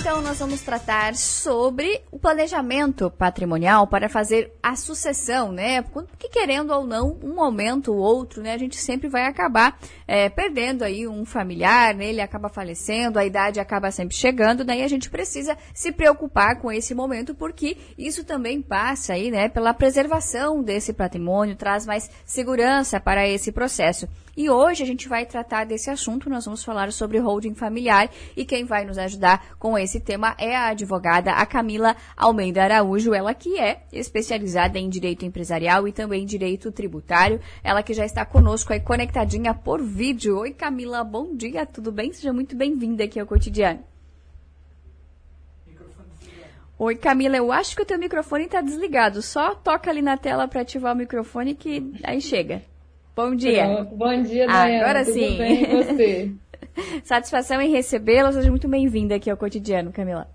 Então, nós vamos tratar sobre o planejamento patrimonial para fazer a sucessão, né? Porque querendo ou não, um momento ou outro, né? A gente sempre vai acabar é, perdendo aí um familiar, né? Ele acaba falecendo, a idade acaba sempre chegando, daí né? a gente precisa se preocupar com esse momento, porque isso também passa aí, né? Pela preservação desse patrimônio, traz mais segurança para esse processo. E hoje a gente vai tratar desse assunto, nós vamos falar sobre holding familiar e quem vai nos ajudar com esse tema é a advogada a Camila Almeida Araújo, ela que é especializada em direito empresarial e também direito tributário, ela que já está conosco aí conectadinha por vídeo. Oi Camila, bom dia, tudo bem? Seja muito bem-vinda aqui ao Cotidiano. Oi, Camila, eu acho que o teu microfone está desligado. Só toca ali na tela para ativar o microfone que aí chega. Bom dia. Pronto. Bom dia, Dayana. Agora Tudo sim. bem e você? Satisfação em recebê-la. Seja muito bem-vinda aqui ao cotidiano, Camila.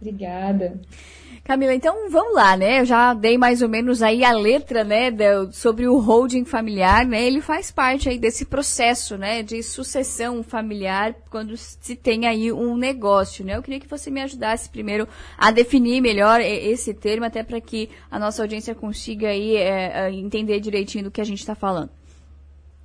Obrigada. Camila, então vamos lá, né? Eu já dei mais ou menos aí a letra, né, sobre o holding familiar, né? Ele faz parte aí desse processo, né, de sucessão familiar quando se tem aí um negócio, né? Eu queria que você me ajudasse primeiro a definir melhor esse termo, até para que a nossa audiência consiga aí é, entender direitinho do que a gente está falando.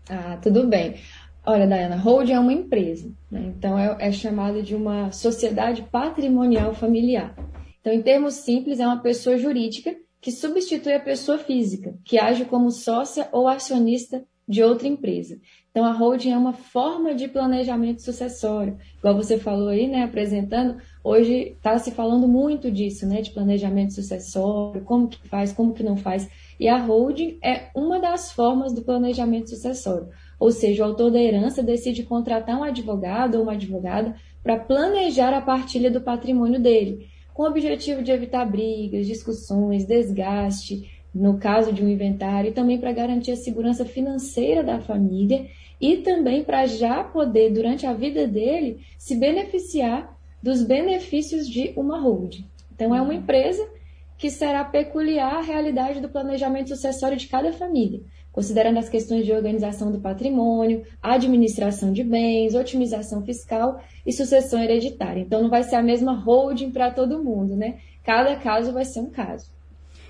Ah, tudo bem. Olha, Dayana, holding é uma empresa, né? Então é, é chamada de uma sociedade patrimonial familiar. Então, em termos simples, é uma pessoa jurídica que substitui a pessoa física, que age como sócia ou acionista de outra empresa. Então, a holding é uma forma de planejamento sucessório. Igual você falou aí, né, apresentando, hoje está se falando muito disso, né, de planejamento sucessório, como que faz, como que não faz. E a holding é uma das formas do planejamento sucessório. Ou seja, o autor da herança decide contratar um advogado ou uma advogada para planejar a partilha do patrimônio dele com o objetivo de evitar brigas, discussões, desgaste, no caso de um inventário, e também para garantir a segurança financeira da família e também para já poder, durante a vida dele, se beneficiar dos benefícios de uma holding. Então, é uma empresa que será peculiar à realidade do planejamento sucessório de cada família considerando as questões de organização do patrimônio, administração de bens, otimização fiscal e sucessão hereditária. Então, não vai ser a mesma holding para todo mundo, né? Cada caso vai ser um caso.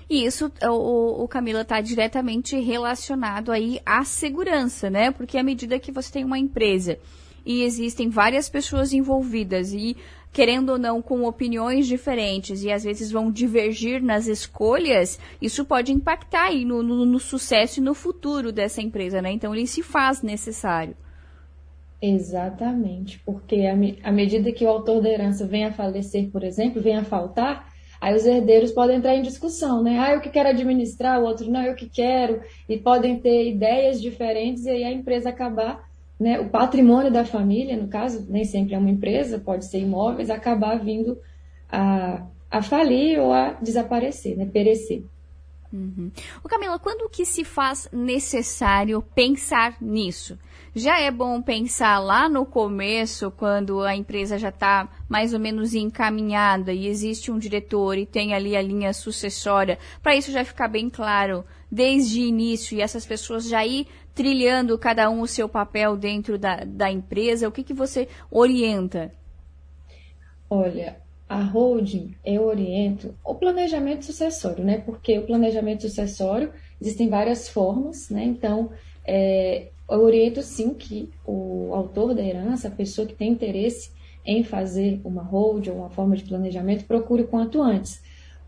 E isso, o, o Camila, está diretamente relacionado aí à segurança, né? Porque à medida que você tem uma empresa e existem várias pessoas envolvidas e querendo ou não, com opiniões diferentes e às vezes vão divergir nas escolhas, isso pode impactar aí no, no, no sucesso e no futuro dessa empresa, né? Então ele se faz necessário. Exatamente, porque à medida que o autor da herança vem a falecer, por exemplo, vem a faltar, aí os herdeiros podem entrar em discussão, né? Ah, eu que quero administrar, o outro não, eu que quero, e podem ter ideias diferentes e aí a empresa acabar né, o patrimônio da família, no caso, nem sempre é uma empresa, pode ser imóveis, acabar vindo a, a falir ou a desaparecer, né, perecer. Uhum. O Camila, quando que se faz necessário pensar nisso? Já é bom pensar lá no começo, quando a empresa já está mais ou menos encaminhada e existe um diretor e tem ali a linha sucessória, para isso já ficar bem claro desde o início e essas pessoas já ir trilhando cada um o seu papel dentro da, da empresa? O que, que você orienta? Olha, a holding eu oriento o planejamento sucessório, né? Porque o planejamento sucessório existem várias formas, né? Então, é, eu oriento sim que o autor da herança, a pessoa que tem interesse em fazer uma hold ou uma forma de planejamento, procure quanto antes.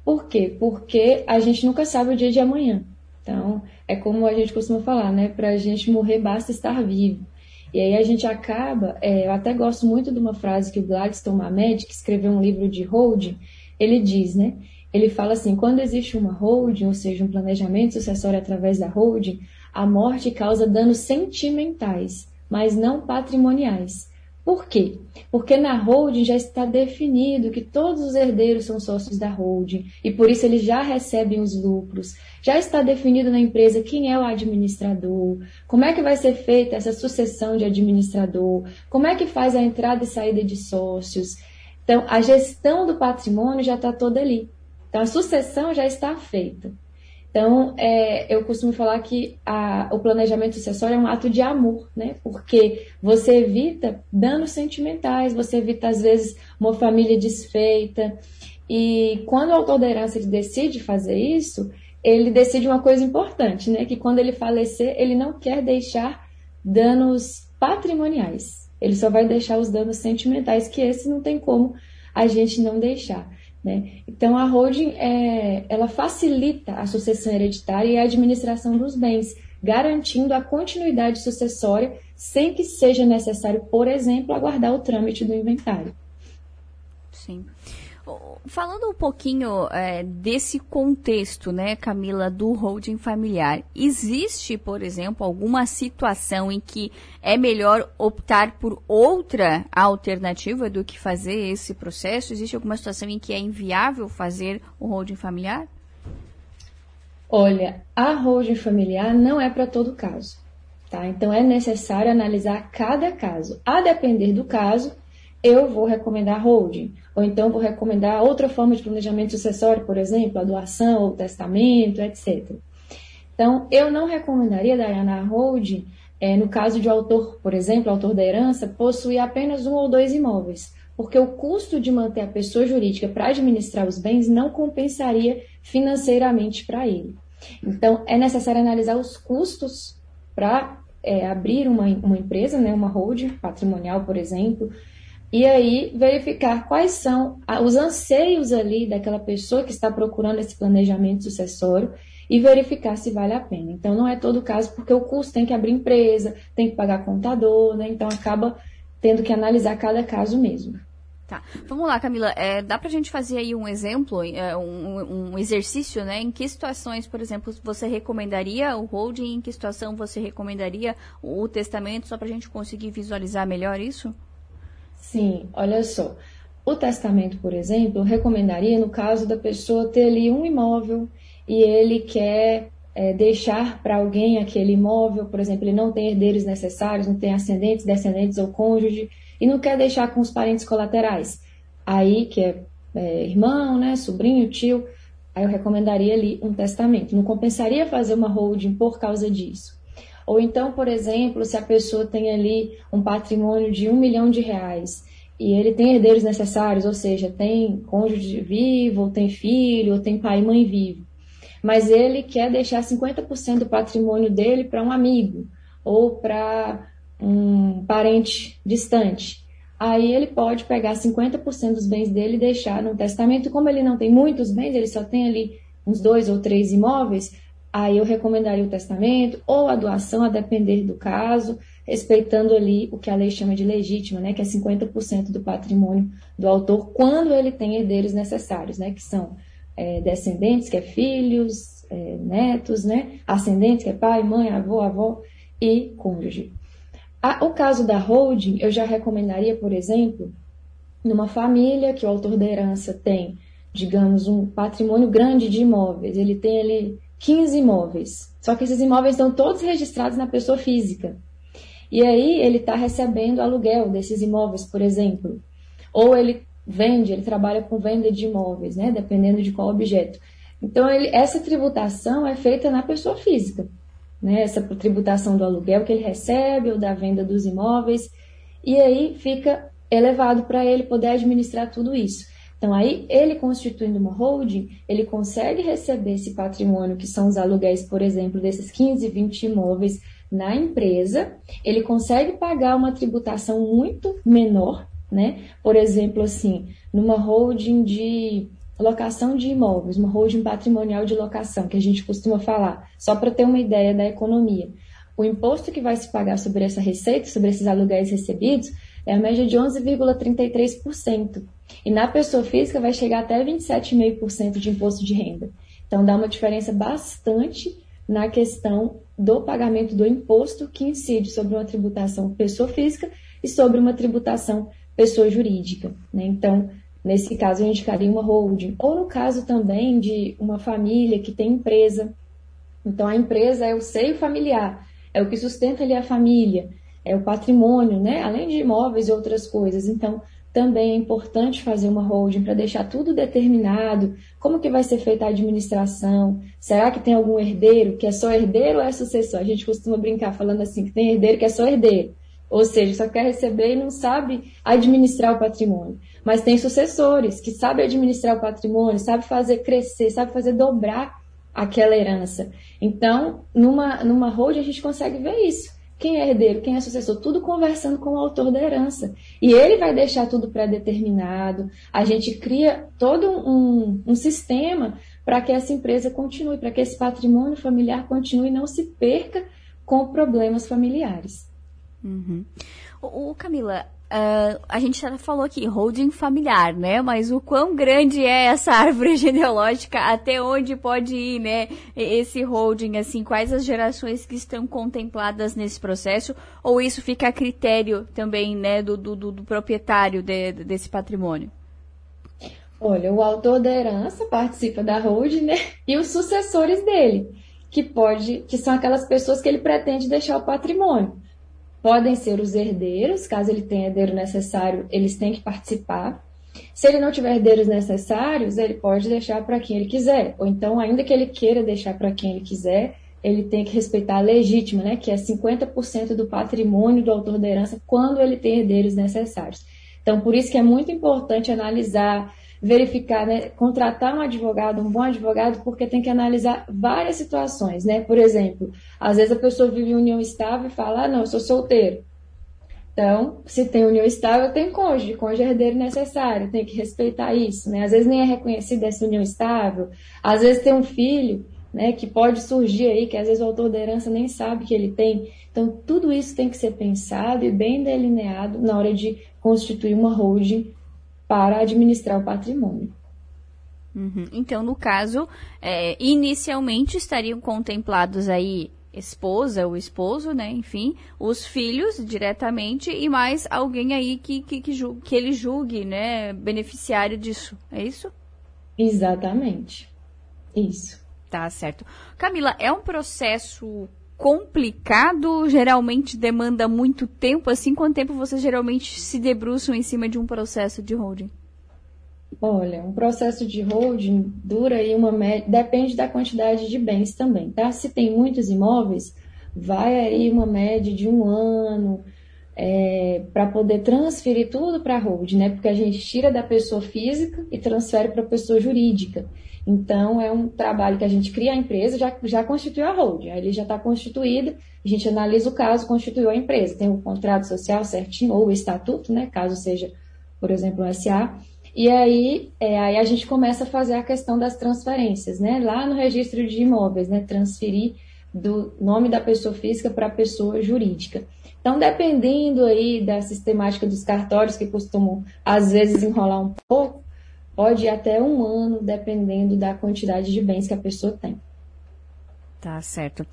Por quê? Porque a gente nunca sabe o dia de amanhã. Então, é como a gente costuma falar, né? Para a gente morrer basta estar vivo. E aí a gente acaba, é, eu até gosto muito de uma frase que o Gladstone Mamed, que escreveu um livro de holding, ele diz, né? Ele fala assim, quando existe uma holding, ou seja, um planejamento sucessório através da holding, a morte causa danos sentimentais, mas não patrimoniais. Por quê? Porque na holding já está definido que todos os herdeiros são sócios da holding e por isso eles já recebem os lucros. Já está definido na empresa quem é o administrador, como é que vai ser feita essa sucessão de administrador, como é que faz a entrada e saída de sócios. Então, a gestão do patrimônio já está toda ali. Então, a sucessão já está feita. Então, é, eu costumo falar que a, o planejamento sucessório é um ato de amor, né? Porque você evita danos sentimentais, você evita, às vezes, uma família desfeita. E quando o autor da herança decide fazer isso, ele decide uma coisa importante, né? Que quando ele falecer, ele não quer deixar danos patrimoniais. Ele só vai deixar os danos sentimentais, que esse não tem como a gente não deixar. Né? Então, a holding é, ela facilita a sucessão hereditária e a administração dos bens, garantindo a continuidade sucessória sem que seja necessário, por exemplo, aguardar o trâmite do inventário. Sim. Falando um pouquinho é, desse contexto, né, Camila, do holding familiar, existe, por exemplo, alguma situação em que é melhor optar por outra alternativa do que fazer esse processo? Existe alguma situação em que é inviável fazer o holding familiar? Olha, a holding familiar não é para todo caso, tá? Então é necessário analisar cada caso. A depender do caso, eu vou recomendar holding, ou então vou recomendar outra forma de planejamento sucessório, por exemplo, a doação ou testamento, etc. Então, eu não recomendaria, Diana, a holding, é, no caso de autor, por exemplo, autor da herança, possuir apenas um ou dois imóveis, porque o custo de manter a pessoa jurídica para administrar os bens não compensaria financeiramente para ele. Então, é necessário analisar os custos para é, abrir uma, uma empresa, né, uma holding patrimonial, por exemplo, e aí verificar quais são os anseios ali daquela pessoa que está procurando esse planejamento sucessório e verificar se vale a pena. Então, não é todo caso, porque o custo tem que abrir empresa, tem que pagar contador, né? Então, acaba tendo que analisar cada caso mesmo. Tá. Vamos lá, Camila. É, dá para a gente fazer aí um exemplo, é, um, um, exercício, né? Em que situações, por exemplo, você recomendaria o holding? Em que situação você recomendaria o testamento? Só para a gente conseguir visualizar melhor isso? Sim, olha só. O testamento, por exemplo, recomendaria no caso da pessoa ter ali um imóvel e ele quer é, deixar para alguém aquele imóvel, por exemplo, ele não tem herdeiros necessários, não tem ascendentes, descendentes ou cônjuge, e não quer deixar com os parentes colaterais. Aí, que é, é irmão, né, sobrinho, tio, aí eu recomendaria ali um testamento. Não compensaria fazer uma holding por causa disso. Ou então, por exemplo, se a pessoa tem ali um patrimônio de um milhão de reais e ele tem herdeiros necessários, ou seja, tem cônjuge vivo, ou tem filho, ou tem pai e mãe vivo, mas ele quer deixar 50% do patrimônio dele para um amigo ou para um parente distante. Aí ele pode pegar 50% dos bens dele e deixar no testamento. Como ele não tem muitos bens, ele só tem ali uns dois ou três imóveis, aí eu recomendaria o testamento ou a doação, a depender do caso, respeitando ali o que a lei chama de legítima, né, que é 50% do patrimônio do autor, quando ele tem herdeiros necessários, né, que são é, descendentes, que é filhos, é, netos, né, ascendentes, que é pai, mãe, avô, avó e cônjuge. A, o caso da holding, eu já recomendaria, por exemplo, numa família que o autor da herança tem, digamos, um patrimônio grande de imóveis, ele tem ali 15 imóveis. Só que esses imóveis estão todos registrados na pessoa física. E aí ele está recebendo aluguel desses imóveis, por exemplo. Ou ele vende, ele trabalha com venda de imóveis, né? Dependendo de qual objeto. Então, ele, essa tributação é feita na pessoa física. Né? Essa tributação do aluguel que ele recebe ou da venda dos imóveis. E aí fica elevado para ele poder administrar tudo isso. Então, aí, ele constituindo uma holding, ele consegue receber esse patrimônio, que são os aluguéis, por exemplo, desses 15, 20 imóveis na empresa, ele consegue pagar uma tributação muito menor, né? Por exemplo, assim, numa holding de locação de imóveis, uma holding patrimonial de locação, que a gente costuma falar, só para ter uma ideia da economia. O imposto que vai se pagar sobre essa receita, sobre esses aluguéis recebidos, é a média de 11,33%. E na pessoa física vai chegar até 27,5% de imposto de renda. Então dá uma diferença bastante na questão do pagamento do imposto que incide sobre uma tributação pessoa física e sobre uma tributação pessoa jurídica. Né? Então, nesse caso, eu indicaria uma holding. Ou no caso também de uma família que tem empresa. Então, a empresa é o seio familiar, é o que sustenta ali a família, é o patrimônio, né? além de imóveis e outras coisas. Então, também é importante fazer uma holding para deixar tudo determinado, como que vai ser feita a administração, será que tem algum herdeiro que é só herdeiro ou é sucessor? A gente costuma brincar falando assim, que tem herdeiro que é só herdeiro, ou seja, só quer receber e não sabe administrar o patrimônio. Mas tem sucessores que sabem administrar o patrimônio, sabem fazer crescer, sabem fazer dobrar aquela herança. Então, numa, numa holding a gente consegue ver isso. Quem é herdeiro, quem é sucessor, tudo conversando com o autor da herança. E ele vai deixar tudo pré-determinado. A gente cria todo um, um sistema para que essa empresa continue, para que esse patrimônio familiar continue e não se perca com problemas familiares. Uhum. O, o Camila, Uh, a gente já falou aqui, holding familiar, né? Mas o quão grande é essa árvore genealógica, até onde pode ir, né? Esse holding, assim, quais as gerações que estão contempladas nesse processo? Ou isso fica a critério também, né, do, do, do proprietário de, desse patrimônio? Olha, o autor da herança participa da holding, né? E os sucessores dele, que pode, que são aquelas pessoas que ele pretende deixar o patrimônio podem ser os herdeiros, caso ele tenha herdeiro necessário, eles têm que participar. Se ele não tiver herdeiros necessários, ele pode deixar para quem ele quiser. Ou então, ainda que ele queira deixar para quem ele quiser, ele tem que respeitar a legítima, né, que é 50% do patrimônio do autor da herança quando ele tem herdeiros necessários. Então, por isso que é muito importante analisar verificar, né, contratar um advogado, um bom advogado, porque tem que analisar várias situações, né? Por exemplo, às vezes a pessoa vive em união estável e fala, ah, não, eu sou solteiro. Então, se tem união estável, tem cônjuge, cônjuge é herdeiro necessário, tem que respeitar isso, né? Às vezes nem é reconhecida essa união estável, às vezes tem um filho, né, que pode surgir aí, que às vezes o autor da herança nem sabe que ele tem. Então, tudo isso tem que ser pensado e bem delineado na hora de constituir uma holding para administrar o patrimônio. Uhum. Então, no caso, é, inicialmente estariam contemplados aí esposa, o esposo, né? Enfim, os filhos diretamente e mais alguém aí que, que, que, julgue, que ele julgue, né? Beneficiário disso. É isso? Exatamente. Isso. Tá certo. Camila, é um processo complicado, geralmente demanda muito tempo. Assim, quanto tempo vocês geralmente se debruçam em cima de um processo de holding? Olha, um processo de holding dura aí uma média, depende da quantidade de bens também, tá? Se tem muitos imóveis, vai aí uma média de um ano é, para poder transferir tudo para a holding, né? Porque a gente tira da pessoa física e transfere para a pessoa jurídica. Então, é um trabalho que a gente cria a empresa, já, já constituiu a holding, ele já está constituído, a gente analisa o caso, constituiu a empresa, tem o um contrato social certinho, ou o estatuto, né, caso seja, por exemplo, um SA, e aí, é, aí a gente começa a fazer a questão das transferências, né, lá no registro de imóveis, né, transferir do nome da pessoa física para a pessoa jurídica. Então, dependendo aí da sistemática dos cartórios, que costumam, às vezes, enrolar um pouco, Pode ir até um ano, dependendo da quantidade de bens que a pessoa tem. Tá certo.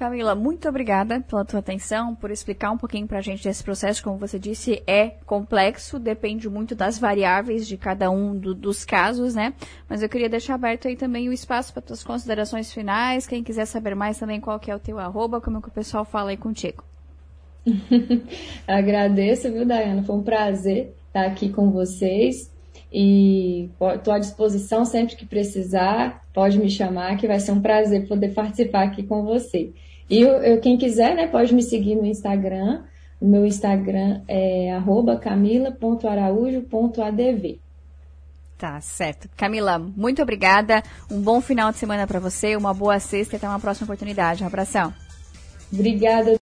Camila, muito obrigada pela tua atenção, por explicar um pouquinho para a gente desse processo. Como você disse, é complexo, depende muito das variáveis de cada um do, dos casos, né? Mas eu queria deixar aberto aí também o espaço para tuas considerações finais. Quem quiser saber mais também qual que é o teu arroba, como é que o pessoal fala aí contigo. Agradeço, viu, Dayana? Foi um prazer estar aqui com vocês. E estou à disposição sempre que precisar, pode me chamar, que vai ser um prazer poder participar aqui com você. E eu, eu, quem quiser, né, pode me seguir no Instagram. O meu Instagram é camila.araújo.adv. Tá certo. Camila, muito obrigada. Um bom final de semana para você, uma boa sexta e até uma próxima oportunidade. Um abração. Obrigada.